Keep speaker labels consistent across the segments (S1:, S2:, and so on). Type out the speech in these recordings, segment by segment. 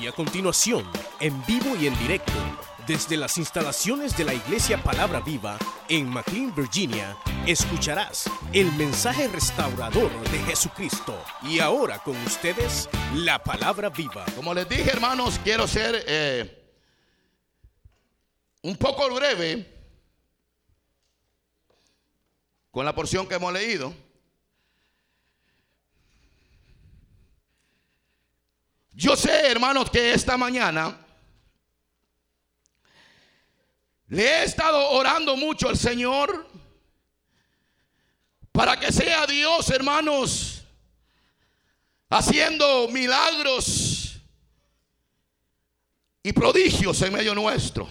S1: Y a continuación, en vivo y en directo, desde las instalaciones de la Iglesia Palabra Viva en McLean, Virginia, escucharás el mensaje restaurador de Jesucristo. Y ahora con ustedes, la Palabra Viva.
S2: Como les dije, hermanos, quiero ser eh, un poco breve con la porción que hemos leído. Yo sé, hermanos, que esta mañana le he estado orando mucho al Señor para que sea Dios, hermanos, haciendo milagros y prodigios en medio nuestro.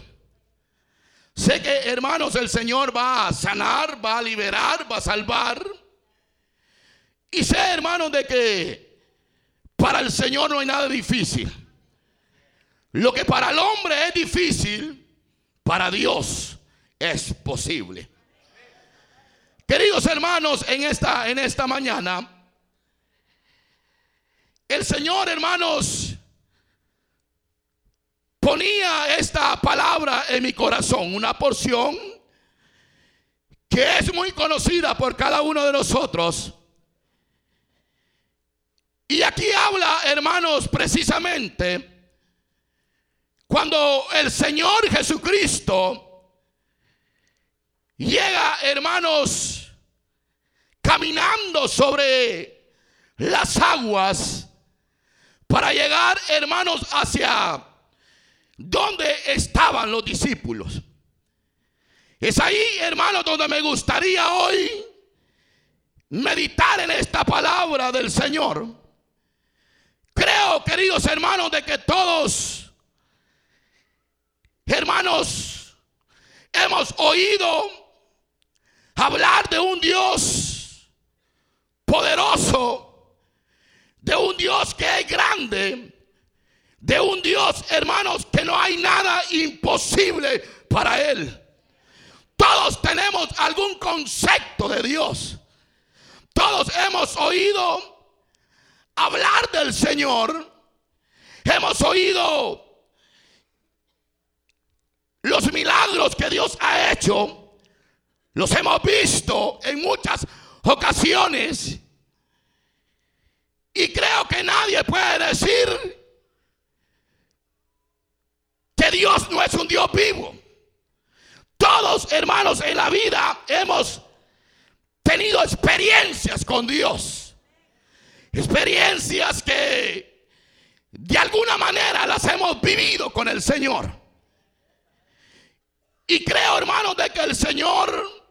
S2: Sé que, hermanos, el Señor va a sanar, va a liberar, va a salvar. Y sé, hermanos, de que para el Señor no hay nada difícil. Lo que para el hombre es difícil, para Dios es posible. Queridos hermanos, en esta, en esta mañana, el Señor, hermanos, ponía esta palabra en mi corazón, una porción que es muy conocida por cada uno de nosotros y aquí habla, hermanos, precisamente cuando el Señor Jesucristo llega, hermanos, caminando sobre las aguas para llegar, hermanos, hacia donde estaban los discípulos. Es ahí, hermanos, donde me gustaría hoy meditar en esta palabra del Señor. Creo, queridos hermanos, de que todos, hermanos, hemos oído hablar de un Dios poderoso, de un Dios que es grande, de un Dios, hermanos, que no hay nada imposible para Él. Todos tenemos algún concepto de Dios. Todos hemos oído hablar del Señor, hemos oído los milagros que Dios ha hecho, los hemos visto en muchas ocasiones. Y creo que nadie puede decir que Dios no es un Dios vivo. Todos, hermanos, en la vida hemos tenido experiencias con Dios. Experiencias que de alguna manera las hemos vivido con el Señor. Y creo, hermanos, de que el Señor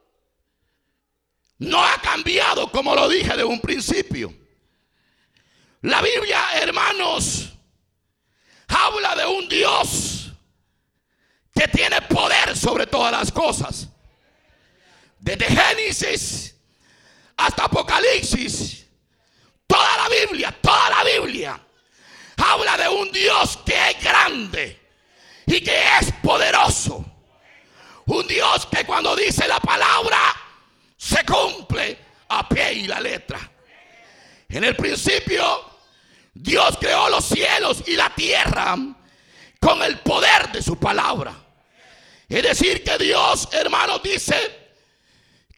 S2: no ha cambiado como lo dije de un principio. La Biblia, hermanos, habla de un Dios que tiene poder sobre todas las cosas. Desde Génesis hasta Apocalipsis Toda la Biblia, toda la Biblia habla de un Dios que es grande y que es poderoso. Un Dios que cuando dice la palabra se cumple a pie y la letra. En el principio Dios creó los cielos y la tierra con el poder de su palabra. Es decir, que Dios, hermanos, dice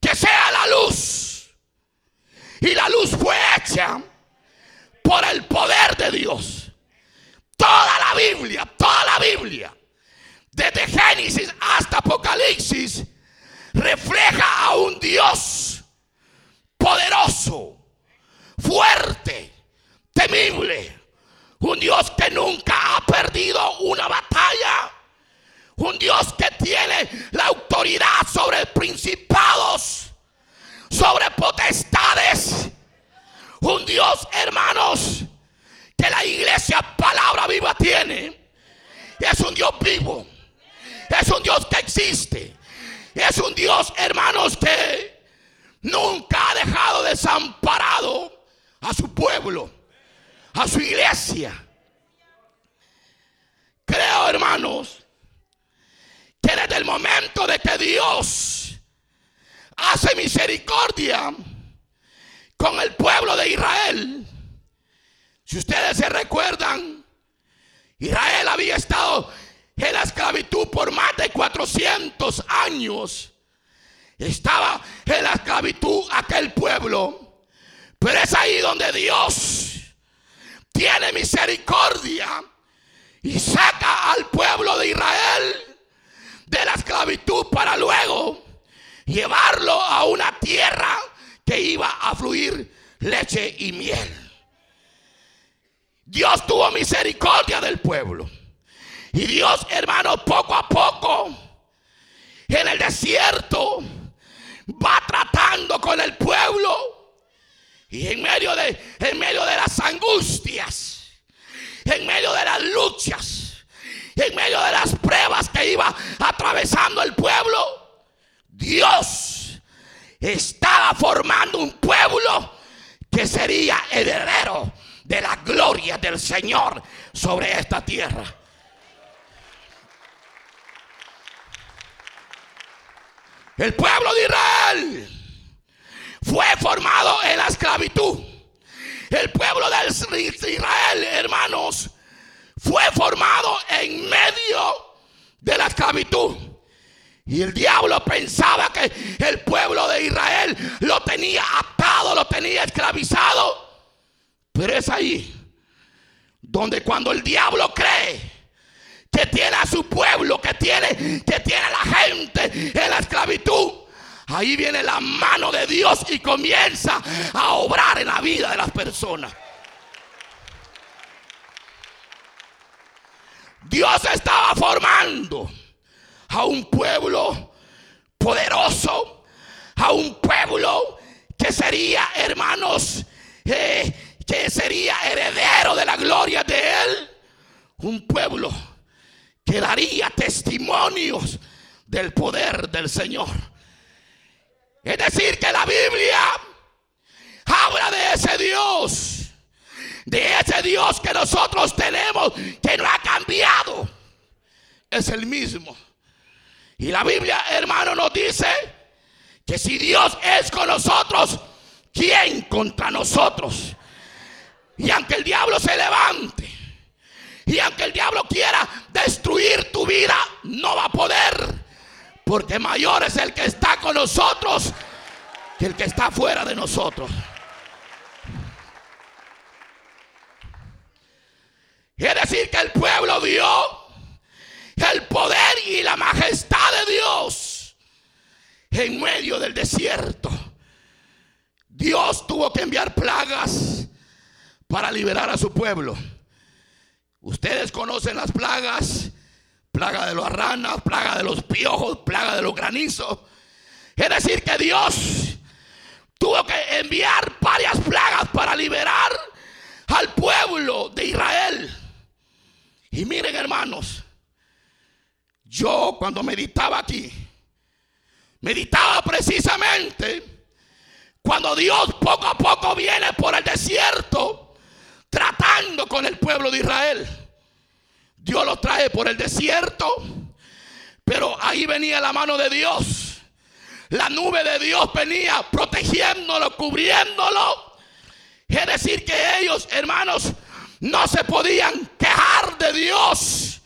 S2: que sea la luz y la luz fue hecha por el poder de Dios. Toda la Biblia, toda la Biblia, desde Génesis hasta Apocalipsis, refleja a un Dios poderoso, fuerte, temible. Un Dios que nunca ha perdido una batalla. Un Dios que tiene la autoridad sobre principados sobre potestades. Un Dios, hermanos, que la iglesia palabra viva tiene. Es un Dios vivo. Es un Dios que existe. Es un Dios, hermanos, que nunca ha dejado desamparado a su pueblo, a su iglesia. Creo, hermanos, que desde el momento de que Dios hace misericordia con el pueblo de Israel. Si ustedes se recuerdan, Israel había estado en la esclavitud por más de 400 años. Estaba en la esclavitud aquel pueblo. Pero es ahí donde Dios tiene misericordia y saca al pueblo de Israel de la esclavitud para luego llevarlo a una tierra que iba a fluir leche y miel. Dios tuvo misericordia del pueblo. Y Dios, hermano, poco a poco en el desierto va tratando con el pueblo. Y en medio de, en medio de las angustias, en medio de las luchas, en medio de las pruebas que iba atravesando el pueblo, Dios estaba formando un pueblo que sería heredero de la gloria del Señor sobre esta tierra. El pueblo de Israel fue formado en la esclavitud. El pueblo de Israel, hermanos, fue formado en medio de la esclavitud. Y el diablo pensaba que el pueblo de Israel lo tenía atado, lo tenía esclavizado. Pero es ahí donde cuando el diablo cree que tiene a su pueblo, que tiene, que tiene a la gente en la esclavitud, ahí viene la mano de Dios y comienza a obrar en la vida de las personas. Dios estaba formando a un pueblo poderoso, a un pueblo que sería, hermanos, eh, que sería heredero de la gloria de Él, un pueblo que daría testimonios del poder del Señor. Es decir, que la Biblia habla de ese Dios, de ese Dios que nosotros tenemos, que no ha cambiado. Es el mismo. Y la Biblia, hermano, nos dice que si Dios es con nosotros, ¿quién contra nosotros? Y aunque el diablo se levante, y aunque el diablo quiera destruir tu vida, no va a poder. Porque mayor es el que está con nosotros que el que está fuera de nosotros. Es decir, que el pueblo vio el poder y la majestad de Dios en medio del desierto. Dios tuvo que enviar plagas para liberar a su pueblo. Ustedes conocen las plagas, plaga de las ranas, plaga de los piojos, plaga de los granizos. Es decir, que Dios tuvo que enviar varias plagas para liberar al pueblo de Israel. Y miren hermanos, yo cuando meditaba aquí, meditaba precisamente cuando Dios poco a poco viene por el desierto tratando con el pueblo de Israel. Dios los trae por el desierto, pero ahí venía la mano de Dios. La nube de Dios venía protegiéndolo, cubriéndolo. Es decir, que ellos, hermanos, no se podían quejar de Dios.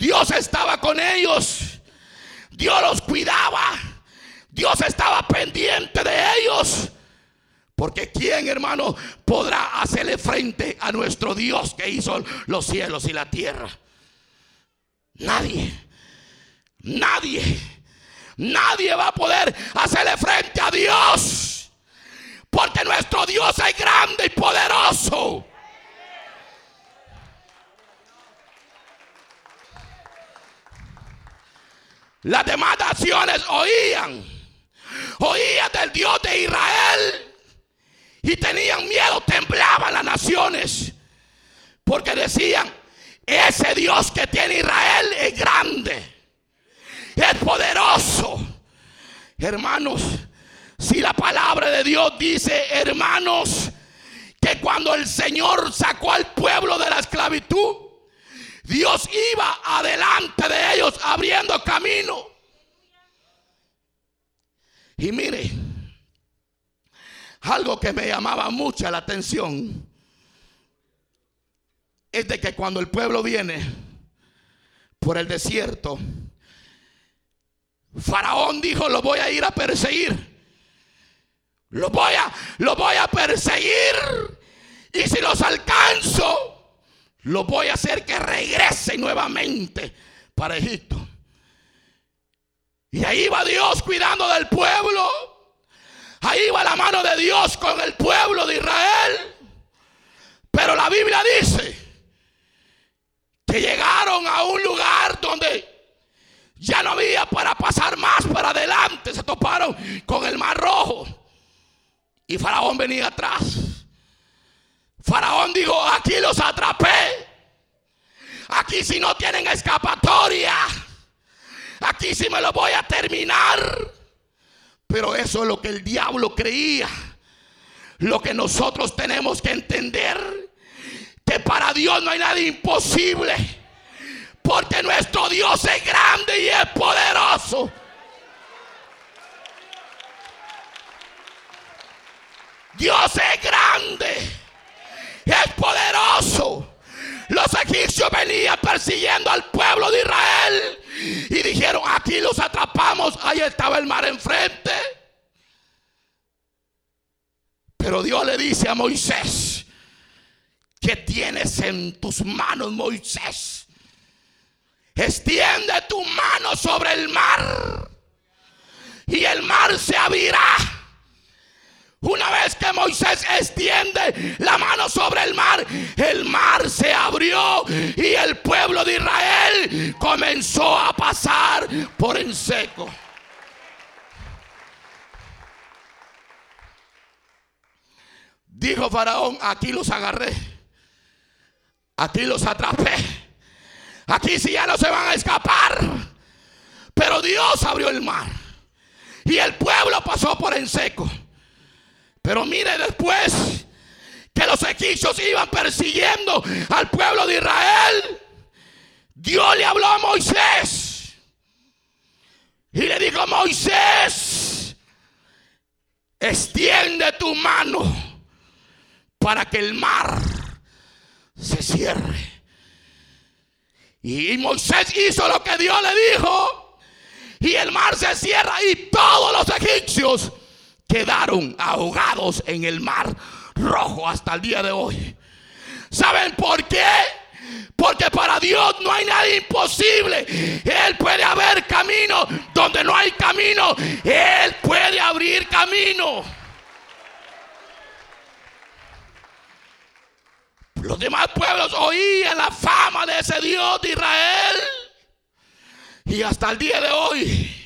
S2: Dios estaba con ellos. Dios los cuidaba. Dios estaba pendiente de ellos. Porque ¿quién, hermano, podrá hacerle frente a nuestro Dios que hizo los cielos y la tierra? Nadie. Nadie. Nadie va a poder hacerle frente a Dios. Porque nuestro Dios es grande y poderoso. Las demás naciones oían. Oían del Dios de Israel y tenían miedo, temblaban las naciones. Porque decían, ese Dios que tiene Israel es grande, es poderoso. Hermanos, si la palabra de Dios dice, hermanos, que cuando el Señor sacó al pueblo de la esclavitud, Dios iba adelante de ellos abriendo camino. Y mire, algo que me llamaba mucha la atención. es de que cuando el pueblo viene por el desierto, Faraón dijo, lo voy a ir a perseguir. Lo voy a, lo voy a perseguir. Y si los alcanzo, lo voy a hacer que regresen nuevamente para Egipto. Y ahí va Dios cuidando del pueblo. Ahí va la mano de Dios con el pueblo de Israel. Pero la Biblia dice que llegaron a un lugar donde ya no había para pasar más para adelante. Se toparon con el mar rojo. Y Faraón venía atrás. Faraón dijo, aquí los atrapé. Aquí si no tienen escapatoria. Aquí sí me lo voy a terminar. Pero eso es lo que el diablo creía. Lo que nosotros tenemos que entender. Que para Dios no hay nada imposible. Porque nuestro Dios es grande y es poderoso. Dios es grande. Es poderoso. Los egipcios venían persiguiendo al pueblo de Israel. Y dijeron, aquí los atrapamos. Ahí estaba el mar enfrente. Pero Dios le dice a Moisés, ¿qué tienes en tus manos, Moisés? Extiende tu mano sobre el mar y el mar se abrirá. Una vez que Moisés extiende la mano sobre el mar, el mar se abrió y el pueblo de Israel comenzó a pasar por en seco. Dijo Faraón, aquí los agarré, aquí los atrapé, aquí si ya no se van a escapar. Pero Dios abrió el mar y el pueblo pasó por en seco. Pero mire después que los egipcios iban persiguiendo al pueblo de Israel, Dios le habló a Moisés y le dijo, Moisés, extiende tu mano para que el mar se cierre. Y Moisés hizo lo que Dios le dijo. Y el mar se cierra y todos los egipcios quedaron ahogados en el mar rojo hasta el día de hoy. ¿Saben por qué? Porque para Dios no hay nada imposible. Él puede haber camino donde no hay camino. Él puede abrir camino. Los demás pueblos oían la fama de ese Dios de Israel. Y hasta el día de hoy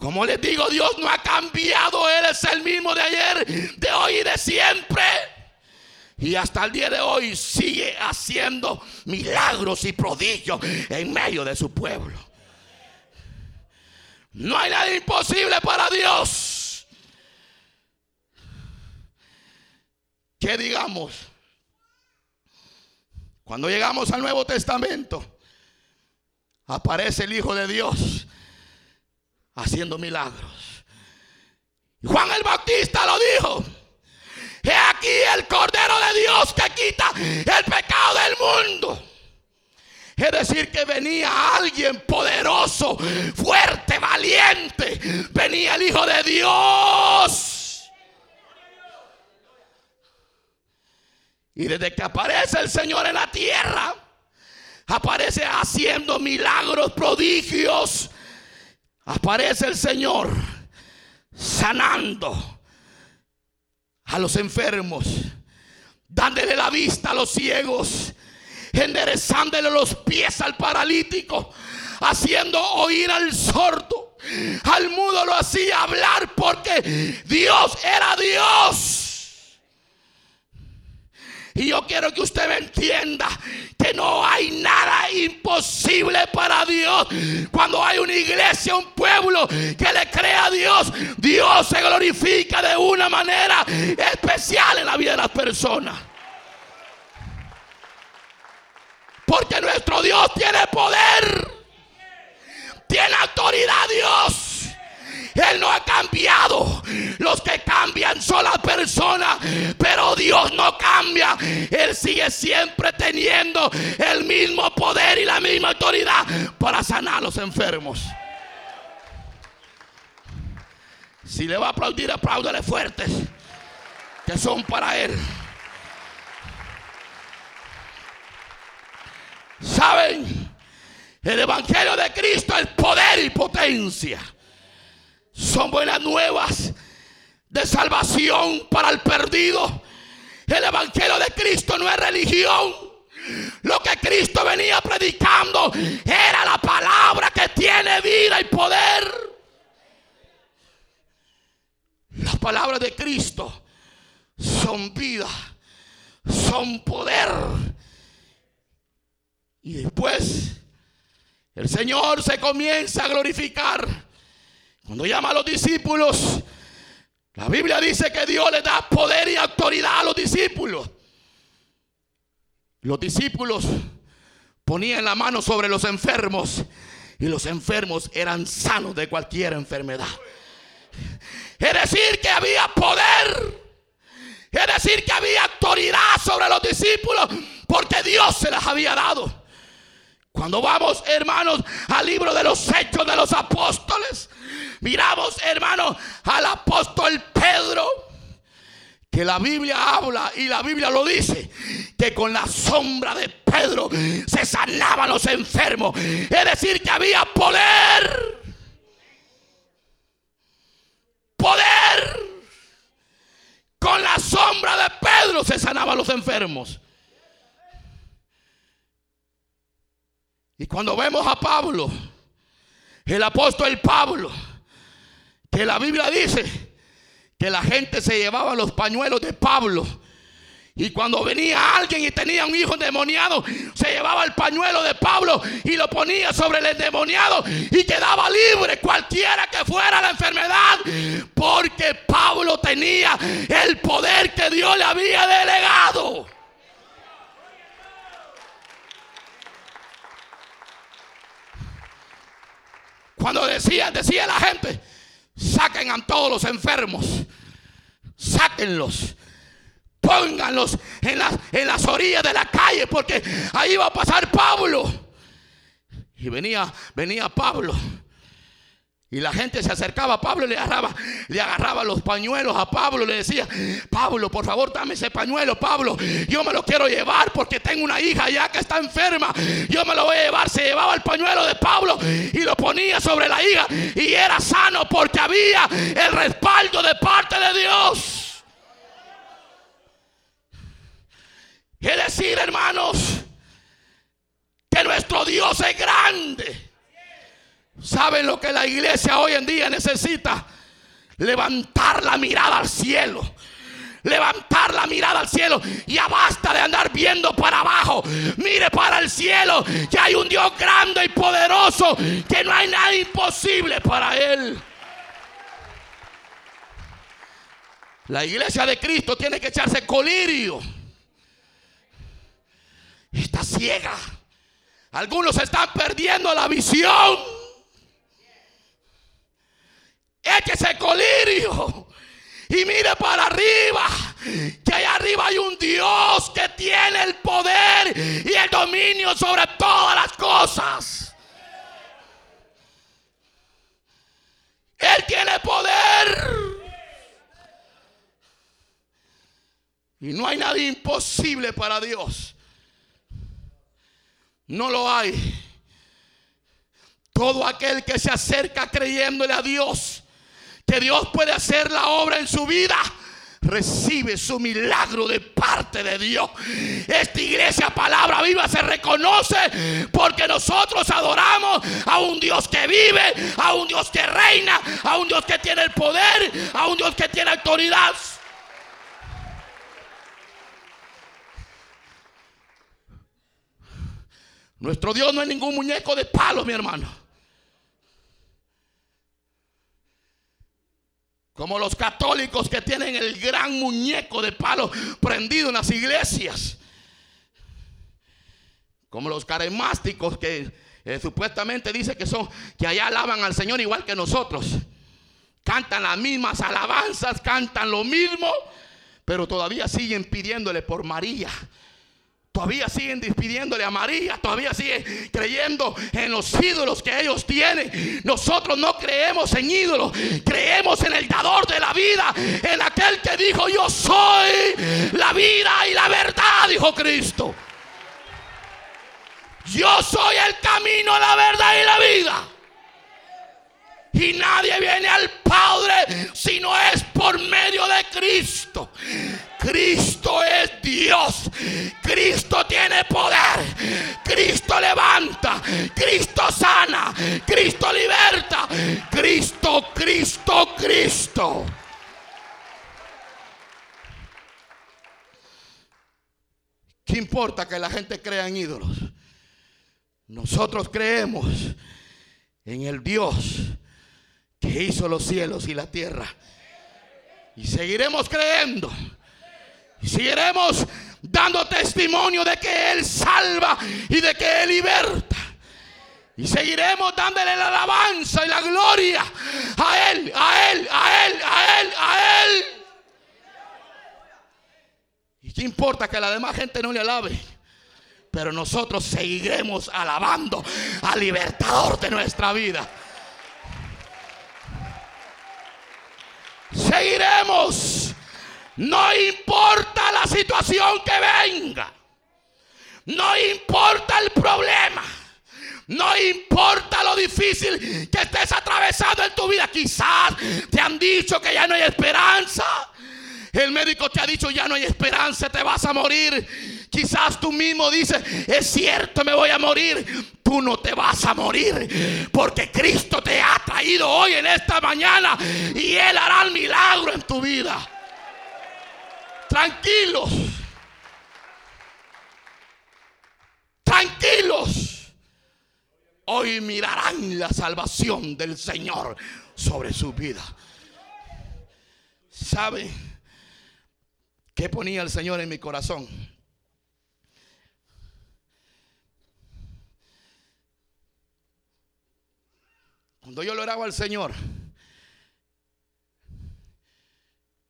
S2: como les digo, Dios no ha cambiado. Él es el mismo de ayer, de hoy y de siempre. Y hasta el día de hoy sigue haciendo milagros y prodigios en medio de su pueblo. No hay nada imposible para Dios. ¿Qué digamos? Cuando llegamos al Nuevo Testamento, aparece el Hijo de Dios haciendo milagros. Juan el Bautista lo dijo. He aquí el Cordero de Dios que quita el pecado del mundo. Es decir, que venía alguien poderoso, fuerte, valiente. Venía el Hijo de Dios. Y desde que aparece el Señor en la tierra, aparece haciendo milagros, prodigios, aparece el Señor sanando a los enfermos, dándole la vista a los ciegos, enderezándole los pies al paralítico, haciendo oír al sordo. Al mudo lo hacía hablar porque Dios era Dios. Y yo quiero que usted me entienda que no hay nada imposible para Dios. Cuando hay una iglesia, un pueblo que le crea a Dios, Dios se glorifica de una manera especial en la vida de las personas. Porque nuestro Dios tiene poder. Tiene autoridad Dios. Él no ha cambiado. Los que cambian son las personas, pero Dios no cambia. Él sigue siempre teniendo el mismo poder y la misma autoridad para sanar a los enfermos. Si le va a aplaudir, apláudale fuertes, que son para Él. ¿Saben? El Evangelio de Cristo es poder y potencia. Son buenas nuevas de salvación para el perdido. El Evangelio de Cristo no es religión. Lo que Cristo venía predicando era la palabra que tiene vida y poder. Las palabras de Cristo son vida, son poder. Y después el Señor se comienza a glorificar. Cuando llama a los discípulos, la Biblia dice que Dios le da poder y autoridad a los discípulos. Los discípulos ponían la mano sobre los enfermos y los enfermos eran sanos de cualquier enfermedad. Es decir, que había poder. Es decir, que había autoridad sobre los discípulos porque Dios se las había dado. Cuando vamos, hermanos, al libro de los hechos de los apóstoles, miramos, hermanos, al apóstol Pedro, que la Biblia habla y la Biblia lo dice, que con la sombra de Pedro se sanaban los enfermos. Es decir, que había poder. Poder. Con la sombra de Pedro se sanaban los enfermos. Y cuando vemos a Pablo, el apóstol Pablo, que la Biblia dice que la gente se llevaba los pañuelos de Pablo. Y cuando venía alguien y tenía un hijo endemoniado, se llevaba el pañuelo de Pablo y lo ponía sobre el endemoniado y quedaba libre cualquiera que fuera la enfermedad. Porque Pablo tenía el poder que Dios le había delegado. Cuando decía, decía la gente, saquen a todos los enfermos, sáquenlos, pónganlos en las, en las orillas de la calle, porque ahí va a pasar Pablo. Y venía, venía Pablo y la gente se acercaba a Pablo y le agarraba, le agarraba los pañuelos a Pablo. Le decía, Pablo, por favor, dame ese pañuelo, Pablo. Yo me lo quiero llevar porque tengo una hija ya que está enferma. Yo me lo voy a llevar. Se llevaba el pañuelo de Pablo y lo ponía sobre la hija. Y era sano porque había el respaldo de parte de Dios. Es decir, hermanos, que nuestro Dios es grande. ¿Saben lo que la iglesia hoy en día necesita? Levantar la mirada al cielo. Levantar la mirada al cielo. Ya basta de andar viendo para abajo. Mire para el cielo. Que hay un Dios grande y poderoso. Que no hay nada imposible para Él. La iglesia de Cristo tiene que echarse colirio. Está ciega. Algunos están perdiendo la visión. Échese colirio. Y mire para arriba. Que allá arriba hay un Dios que tiene el poder y el dominio sobre todas las cosas. Él tiene poder. Y no hay nada imposible para Dios. No lo hay. Todo aquel que se acerca creyéndole a Dios que Dios puede hacer la obra en su vida, recibe su milagro de parte de Dios. Esta iglesia palabra viva se reconoce porque nosotros adoramos a un Dios que vive, a un Dios que reina, a un Dios que tiene el poder, a un Dios que tiene autoridad. Nuestro Dios no es ningún muñeco de palo, mi hermano. Como los católicos que tienen el gran muñeco de palo prendido en las iglesias. Como los carismáticos que eh, supuestamente dice que son que allá alaban al Señor igual que nosotros. cantan las mismas alabanzas, cantan lo mismo, pero todavía siguen pidiéndole por María. Todavía siguen despidiéndole a María, todavía siguen creyendo en los ídolos que ellos tienen. Nosotros no creemos en ídolos, creemos en el dador de la vida, en aquel que dijo, yo soy la vida y la verdad, dijo Cristo. Yo soy el camino, la verdad y la vida. Y nadie viene al Padre si no es por medio de Cristo. Cristo es Dios. Cristo tiene poder. Cristo levanta. Cristo sana. Cristo liberta. Cristo, Cristo, Cristo. ¿Qué importa que la gente crea en ídolos? Nosotros creemos en el Dios que hizo los cielos y la tierra. Y seguiremos creyendo. Seguiremos dando testimonio de que Él salva y de que Él liberta. Y seguiremos dándole la alabanza y la gloria a Él, a Él, a Él, a Él, a Él. ¿Y qué importa que la demás gente no le alabe? Pero nosotros seguiremos alabando al libertador de nuestra vida. Seguiremos. No importa la situación que venga. No importa el problema. No importa lo difícil que estés atravesando en tu vida. Quizás te han dicho que ya no hay esperanza. El médico te ha dicho ya no hay esperanza, te vas a morir. Quizás tú mismo dices, es cierto, me voy a morir. Tú no te vas a morir porque Cristo te ha traído hoy en esta mañana y Él hará el milagro en tu vida. Tranquilos. Tranquilos. Hoy mirarán la salvación del Señor sobre su vida. ¿Sabe qué ponía el Señor en mi corazón? Cuando yo oraba al Señor,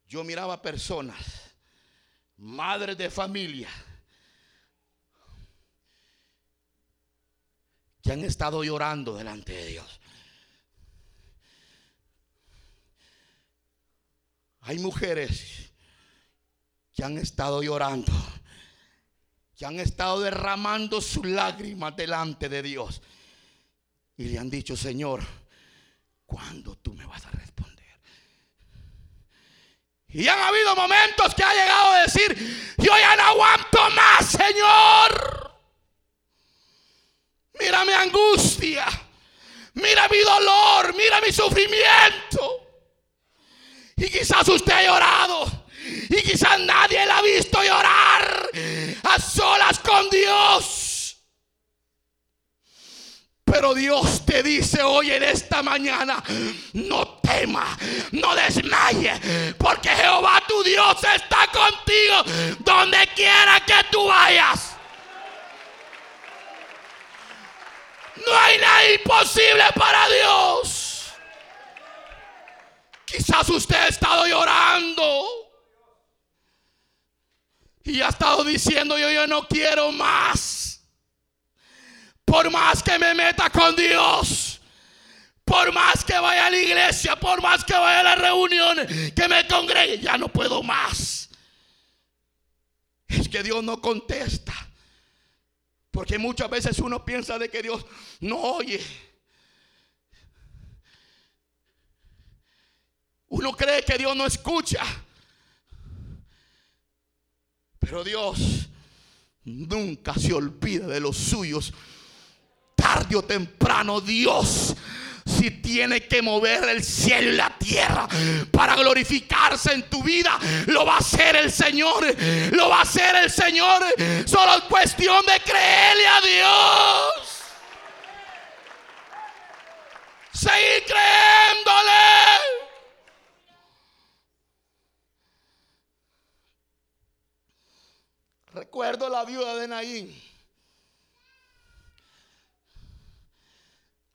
S2: yo miraba personas, madres de familia, que han estado llorando delante de Dios. Hay mujeres que han estado llorando, que han estado derramando sus lágrimas delante de Dios. Y le han dicho, Señor, ¿cuándo tú me vas a? Y han habido momentos que ha llegado a decir, yo ya no aguanto más, Señor. Mira mi angustia, mira mi dolor, mira mi sufrimiento. Y quizás usted ha llorado. Y quizás nadie la ha visto llorar a solas con Dios. Pero Dios te dice hoy en esta mañana, no tema, no desmaye, porque Jehová tu Dios está contigo donde quiera que tú vayas. No hay nada imposible para Dios. Quizás usted ha estado llorando y ha estado diciendo yo, yo no quiero más. Por más que me meta con Dios. Por más que vaya a la iglesia, por más que vaya a la reunión, que me congregue, ya no puedo más. Es que Dios no contesta. Porque muchas veces uno piensa de que Dios no oye. Uno cree que Dios no escucha. Pero Dios nunca se olvida de los suyos tarde o temprano Dios si tiene que mover el cielo y la tierra para glorificarse en tu vida, lo va a hacer el Señor. Lo va a hacer el Señor. Solo es cuestión de creerle a Dios. Seguir creyéndole. Recuerdo la viuda de Naín.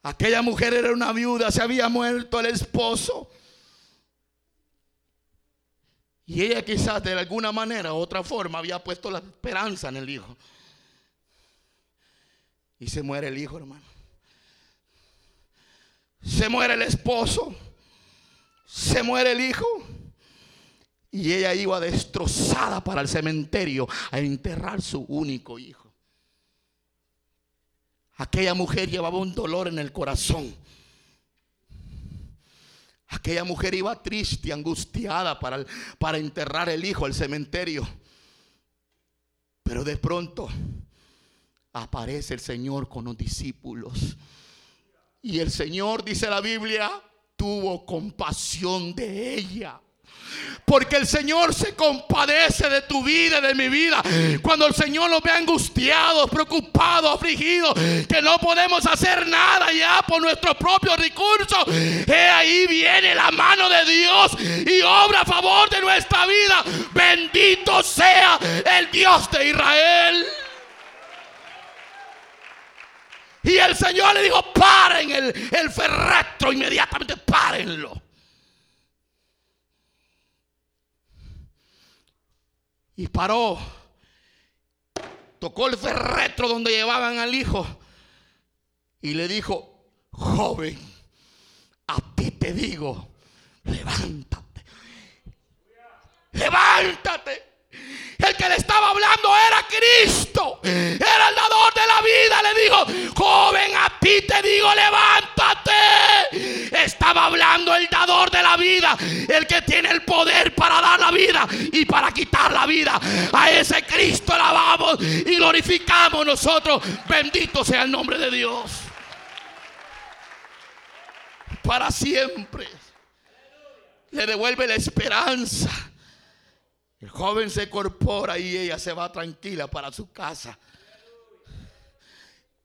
S2: Aquella mujer era una viuda, se había muerto el esposo. Y ella quizás de alguna manera u otra forma había puesto la esperanza en el hijo. Y se muere el hijo, hermano. Se muere el esposo. Se muere el hijo. Y ella iba destrozada para el cementerio a enterrar su único hijo. Aquella mujer llevaba un dolor en el corazón. Aquella mujer iba triste, angustiada para, para enterrar el hijo al cementerio. Pero de pronto aparece el Señor con los discípulos. Y el Señor, dice la Biblia, tuvo compasión de ella. Porque el Señor se compadece de tu vida, de mi vida. Cuando el Señor nos ve angustiados, preocupados, afligidos, que no podemos hacer nada ya por nuestros propios recursos. He ahí viene la mano de Dios y obra a favor de nuestra vida. Bendito sea el Dios de Israel. Y el Señor le dijo, paren el, el inmediatamente párenlo. Y paró. Tocó el ferretro donde llevaban al hijo. Y le dijo, joven, a ti te digo, levántate. Levántate. El que le estaba hablando era Cristo. Era el dador de la vida. Le dijo, joven, a ti te digo, levántate. Estaba hablando el dador de la vida. El que tiene el poder para dar la vida y para quitar la vida. A ese Cristo alabamos y glorificamos nosotros. Bendito sea el nombre de Dios. Para siempre. Le devuelve la esperanza el joven se corpora y ella se va tranquila para su casa.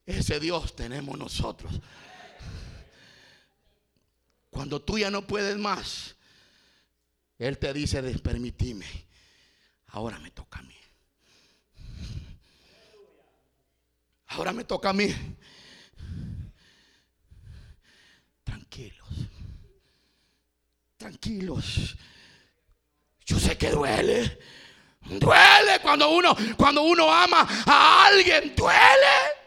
S2: Ese Dios tenemos nosotros. Cuando tú ya no puedes más, Él te dice, permitime, ahora me toca a mí. Ahora me toca a mí. Tranquilos. Tranquilos. Yo sé que duele. Duele cuando uno, cuando uno ama a alguien, duele.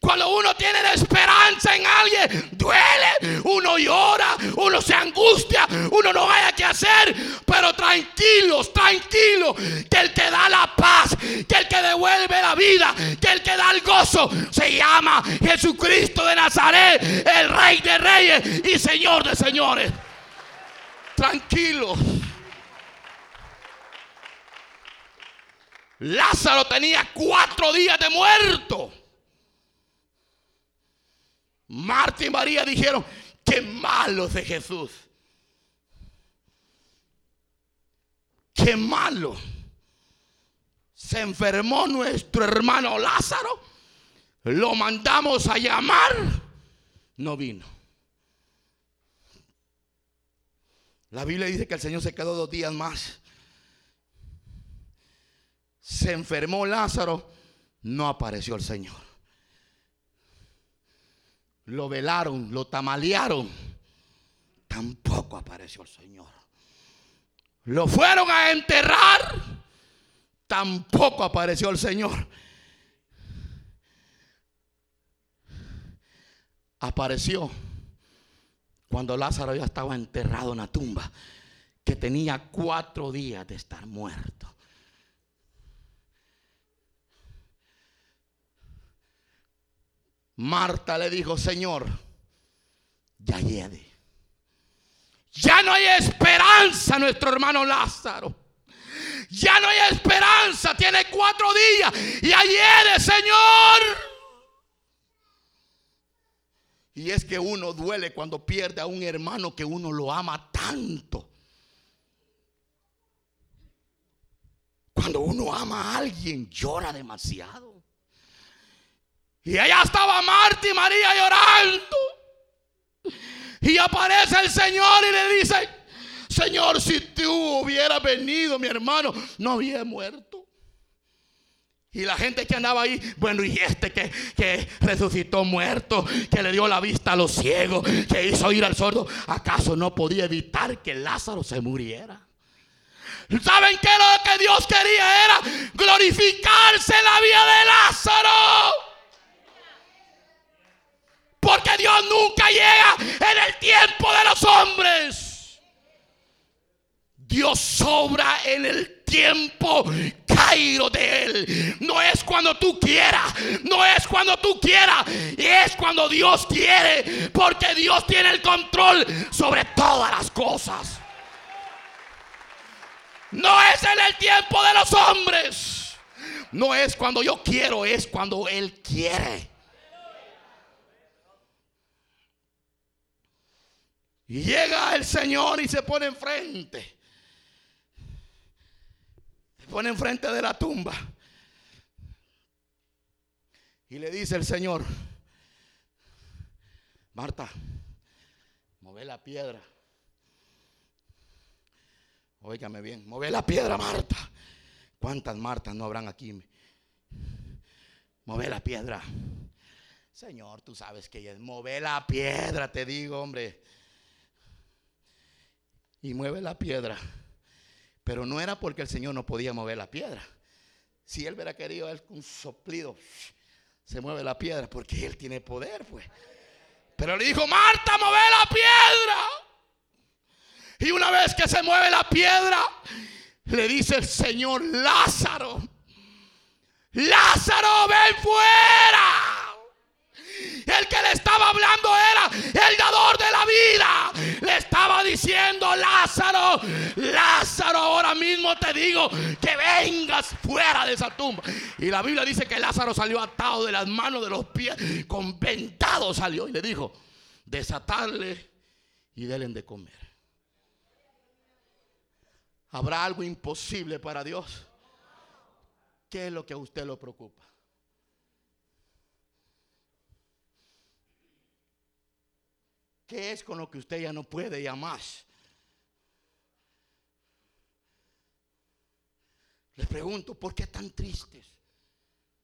S2: Cuando uno tiene la esperanza en alguien, duele. Uno llora, uno se angustia, uno no haya que hacer. Pero tranquilos, tranquilos, que el que da la paz, que el que devuelve la vida, que el que da el gozo, se llama Jesucristo de Nazaret, el Rey de Reyes y Señor de Señores. Tranquilos. Lázaro tenía cuatro días de muerto. Marta y María dijeron, qué malo de Jesús. Qué malo. Se enfermó nuestro hermano Lázaro. Lo mandamos a llamar. No vino. La Biblia dice que el Señor se quedó dos días más se enfermó Lázaro, no apareció el Señor. Lo velaron, lo tamalearon, tampoco apareció el Señor. Lo fueron a enterrar, tampoco apareció el Señor. Apareció cuando Lázaro ya estaba enterrado en la tumba, que tenía cuatro días de estar muerto. Marta le dijo, Señor, ya llegue. Ya no hay esperanza, nuestro hermano Lázaro. Ya no hay esperanza, tiene cuatro días y ayer, Señor. Y es que uno duele cuando pierde a un hermano que uno lo ama tanto. Cuando uno ama a alguien, llora demasiado. Y allá estaba Marta y María llorando. Y aparece el Señor y le dice, Señor, si tú hubieras venido, mi hermano, no había muerto. Y la gente que andaba ahí, bueno, y este que, resucitó muerto, que le dio la vista a los ciegos, que hizo ir al sordo, ¿acaso no podía evitar que Lázaro se muriera? ¿Saben qué lo que Dios quería? Era glorificarse la vida de Lázaro. Porque Dios nunca llega en el tiempo de los hombres. Dios sobra en el tiempo cairo de Él. No es cuando tú quieras, no es cuando tú quieras, es cuando Dios quiere, porque Dios tiene el control sobre todas las cosas. No es en el tiempo de los hombres. No es cuando yo quiero, es cuando Él quiere. Y llega el Señor y se pone enfrente. Se pone enfrente de la tumba. Y le dice el Señor, Marta, mueve la piedra. Óigame bien, mueve la piedra, Marta. ¿Cuántas Martas no habrán aquí? Mueve la piedra. Señor, tú sabes que es. Mueve la piedra, te digo, hombre. Y mueve la piedra. Pero no era porque el Señor no podía mover la piedra. Si él hubiera querido, él un soplido, se mueve la piedra porque él tiene poder, pues. Pero le dijo, Marta, mueve la piedra. Y una vez que se mueve la piedra, le dice el Señor, Lázaro, Lázaro, ven fuera. El que le estaba hablando era el dador de la vida. Le estaba diciendo, Lázaro, Lázaro, ahora mismo te digo que vengas fuera de esa tumba. Y la Biblia dice que Lázaro salió atado de las manos, de los pies, con ventado salió y le dijo, desatarle y denle de comer. ¿Habrá algo imposible para Dios? ¿Qué es lo que a usted lo preocupa? ¿Qué es con lo que usted ya no puede ya más? Les pregunto, ¿por qué tan tristes?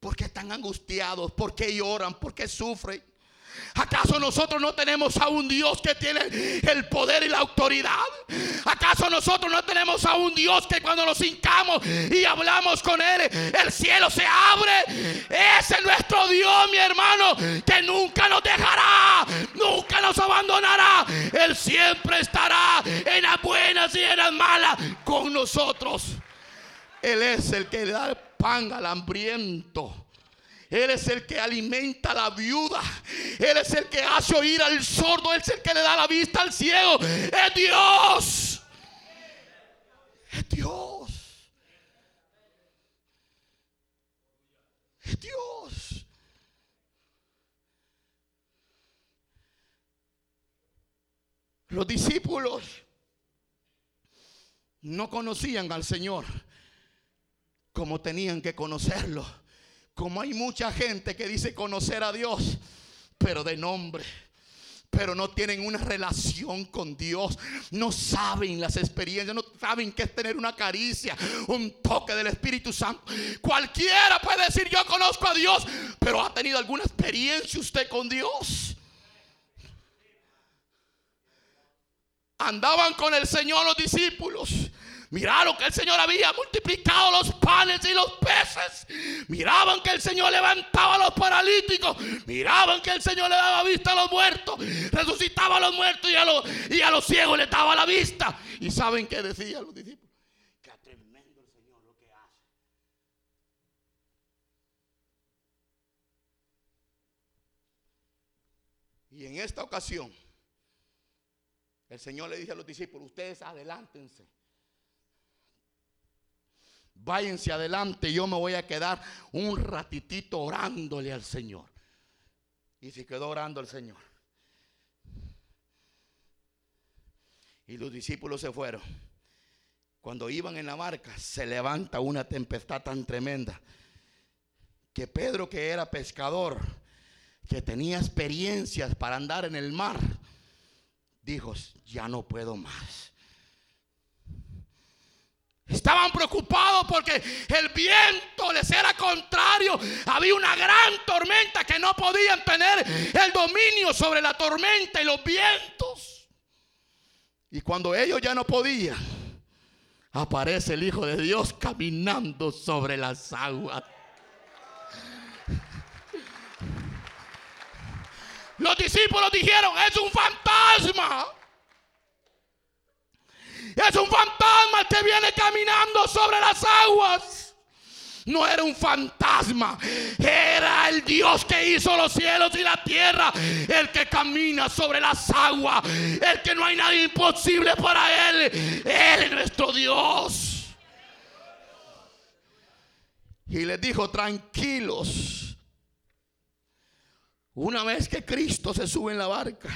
S2: ¿Por qué tan angustiados? ¿Por qué lloran? ¿Por qué sufren? ¿Acaso nosotros no tenemos a un Dios que tiene el poder y la autoridad? ¿Acaso nosotros no tenemos a un Dios que cuando nos hincamos y hablamos con Él, el cielo se abre? Ese es nuestro Dios, mi hermano, que nunca nos dejará, nunca nos abandonará. Él siempre estará en las buenas y en las malas con nosotros. Él es el que da pan al hambriento. Él es el que alimenta a la viuda. Él es el que hace oír al sordo. Él es el que le da la vista al ciego. Es Dios. Es Dios. Es Dios. Los discípulos no conocían al Señor como tenían que conocerlo como hay mucha gente que dice conocer a Dios, pero de nombre pero no tienen una relación con Dios. No saben las experiencias, no saben qué es tener una caricia, un toque del Espíritu Santo. Cualquiera puede decir yo conozco a Dios, pero ha tenido alguna experiencia usted con Dios. Andaban con el Señor los discípulos Miraron que el Señor había multiplicado los panes y los peces. Miraban que el Señor levantaba a los paralíticos. Miraban que el Señor le daba vista a los muertos. Resucitaba a los muertos y a los, ciegos le daba la vista. ¿Y saben qué decían los discípulos? Qué tremendo el Señor lo que hace. Y en esta ocasión, el Señor le dice a los discípulos, ustedes adelántense váyanse adelante, yo me voy a quedar un ratitito orándole al Señor. Y se quedó orando al Señor. Y los discípulos se fueron. Cuando iban en la barca, se levanta una tempestad tan tremenda que Pedro, que era pescador, que tenía experiencias para andar en el mar, dijo, ya no puedo más. Estaban preocupados porque el viento les era contrario. Había una gran tormenta que no podían tener el dominio sobre la tormenta y los vientos. Y cuando ellos ya no podían, aparece el Hijo de Dios caminando sobre las aguas. Los discípulos dijeron, es un fantasma. Es un fantasma que viene caminando sobre las aguas no era un fantasma, era el Dios que hizo los cielos y la tierra, el que camina sobre las aguas, el que no hay nada imposible para él. Él es nuestro Dios. Y les dijo, tranquilos. Una vez que Cristo se sube en la barca,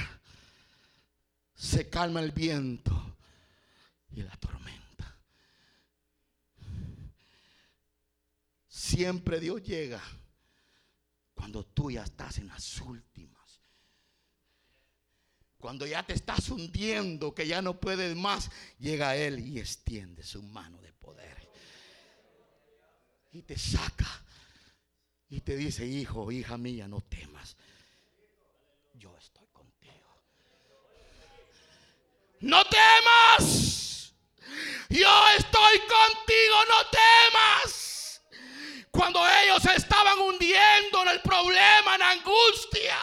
S2: se calma el viento y la tormenta. Siempre Dios llega cuando tú ya estás en las últimas. Cuando ya te estás hundiendo, que ya no puedes más, llega Él y extiende su mano de poder. Y te saca. Y te dice, hijo, hija mía, no temas. Yo estoy contigo. No temas. Yo estoy contigo, no temas cuando ellos estaban hundiendo en el problema, en angustia.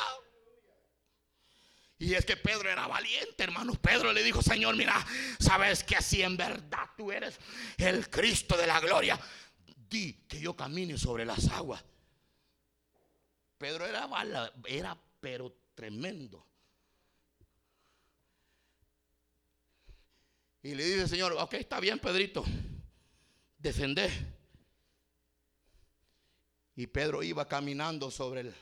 S2: Y es que Pedro era valiente, hermanos. Pedro le dijo, Señor, mira, sabes que así en verdad tú eres el Cristo de la gloria. Di que yo camine sobre las aguas. Pedro era, era pero tremendo. Y le dice, Señor, ok, está bien, Pedrito, descendé. Y Pedro iba caminando sobre, el,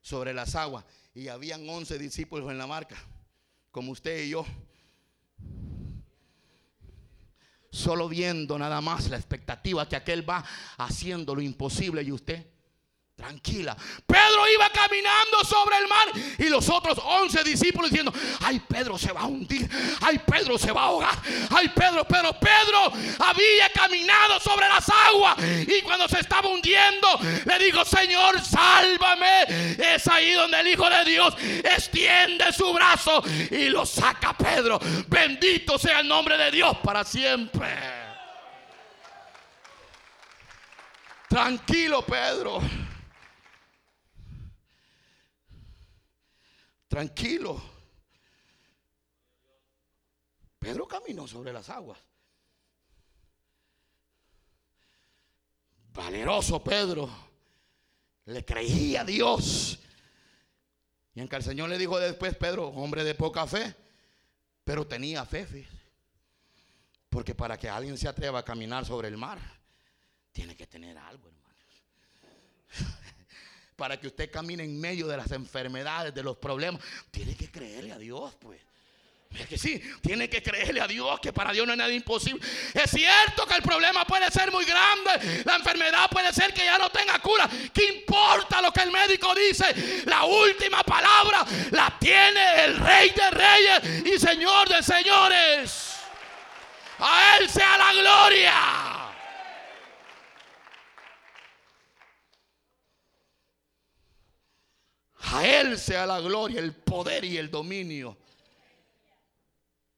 S2: sobre las aguas. Y habían once discípulos en la marca, como usted y yo. Solo viendo nada más la expectativa que aquel va haciendo lo imposible y usted tranquila. Pedro iba caminando sobre el mar y los otros once discípulos diciendo, ay Pedro se va a hundir, ay Pedro se va a ahogar, ay Pedro, pero Pedro había caminado sobre las aguas y cuando se estaba hundiendo le dijo, Señor, sálvame. Es ahí donde el Hijo de Dios extiende su brazo y lo saca Pedro. Bendito sea el nombre de Dios para siempre. Tranquilo, Pedro. Tranquilo. Pedro caminó sobre las aguas. Valeroso Pedro. Le creía a Dios. Y en que el Señor le dijo después, Pedro, hombre de poca fe, pero tenía fe. Porque para que alguien se atreva a caminar sobre el mar, tiene que tener algo, hermanos para que usted camine en medio de las enfermedades, de los problemas, tiene que creerle a Dios, pues. Es que sí, tiene que creerle a Dios que para Dios no hay nada imposible. Es cierto que el problema puede ser muy grande, la enfermedad puede ser que ya no tenga cura. ¿Qué importa lo que el médico dice? La última palabra la tiene el Rey de Reyes y Señor de Señores. A Él sea la gloria. A Él sea la gloria, el poder y el dominio.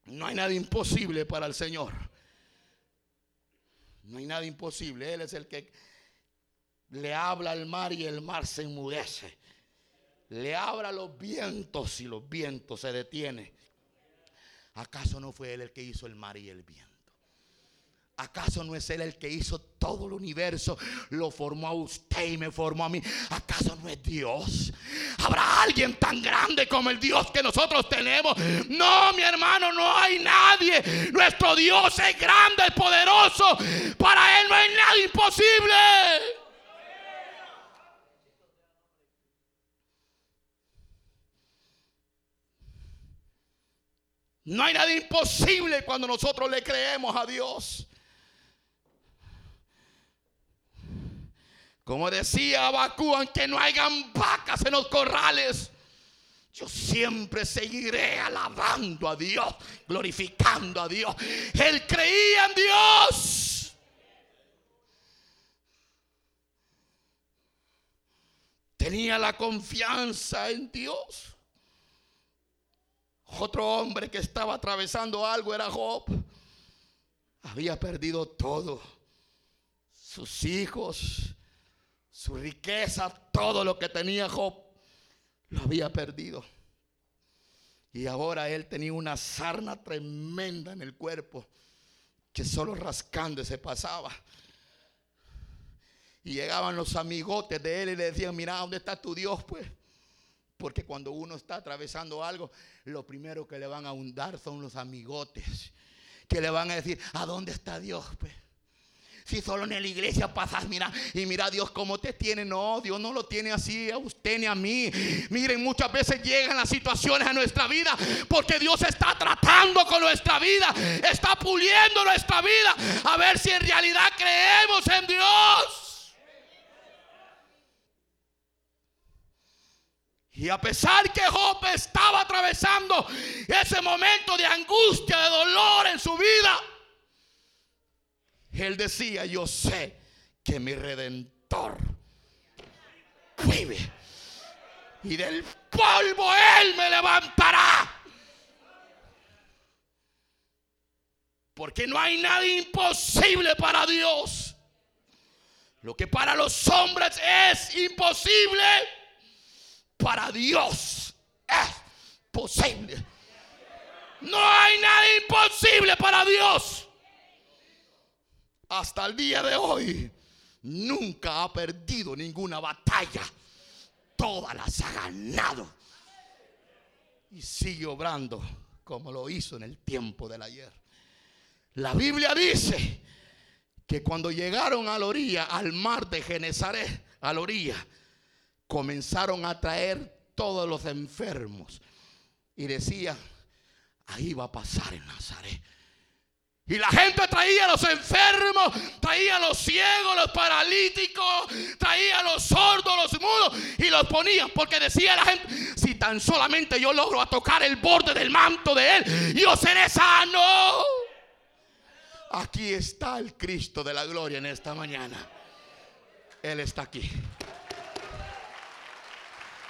S2: No hay nada imposible para el Señor. No hay nada imposible. Él es el que le habla al mar y el mar se enmudece. Le habla a los vientos y los vientos se detienen. ¿Acaso no fue Él el que hizo el mar y el viento? ¿Acaso no es Él el que hizo todo el universo? Lo formó a usted y me formó a mí. ¿Acaso no es Dios? ¿Habrá alguien tan grande como el Dios que nosotros tenemos? No, mi hermano, no hay nadie. Nuestro Dios es grande, es poderoso. Para Él no hay nada imposible. No hay nada imposible cuando nosotros le creemos a Dios. Como decía Abacú, aunque no hayan vacas en los corrales, yo siempre seguiré alabando a Dios, glorificando a Dios. Él creía en Dios. Tenía la confianza en Dios. Otro hombre que estaba atravesando algo era Job. había perdido todo. Sus hijos, su riqueza, todo lo que tenía Job, lo había perdido. Y ahora él tenía una sarna tremenda en el cuerpo que solo rascando se pasaba. Y llegaban los amigotes de él y le decían, mira, ¿dónde está tu Dios? Pues, porque cuando uno está atravesando algo, lo primero que le van a hundar son los amigotes, que le van a decir, ¿a dónde está Dios? Pues. Si solo en la iglesia pasas, mira, y mira Dios cómo te tiene. No, Dios no lo tiene así a usted ni a mí. Miren, muchas veces llegan las situaciones a nuestra vida porque Dios está tratando con nuestra vida, está puliendo nuestra vida, a ver si en realidad creemos en Dios. Y a pesar que Job estaba atravesando ese momento de angustia, de dolor en su vida, él decía, yo sé que mi redentor vive. Y del polvo Él me levantará. Porque no hay nada imposible para Dios. Lo que para los hombres es imposible, para Dios es posible. No hay nada imposible para Dios hasta el día de hoy nunca ha perdido ninguna batalla. Todas las ha ganado. Y sigue obrando como lo hizo en el tiempo del ayer. La Biblia dice que cuando llegaron a la orilla, al mar de Genezaret, a la orilla, comenzaron a traer todos los enfermos. Y decía, ahí va a pasar en Nazaret. Y la gente traía a los enfermos, traía a los ciegos, los paralíticos, traía a los sordos, los mudos y los ponía porque decía la gente, si tan solamente yo logro tocar el borde del manto de él, yo seré sano. Aquí está el Cristo de la gloria en esta mañana. Él está aquí.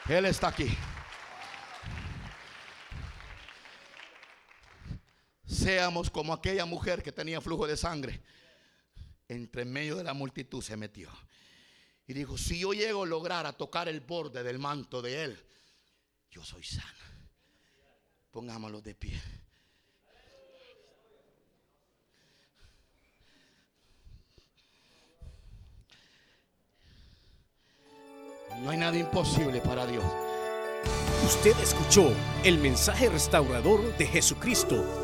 S2: Él está aquí. Seamos como aquella mujer que tenía flujo de sangre. Entre medio de la multitud se metió. Y dijo, si yo llego a lograr a tocar el borde del manto de él, yo soy sana. Pongámoslo de pie. No hay nada imposible para Dios.
S1: Usted escuchó el mensaje restaurador de Jesucristo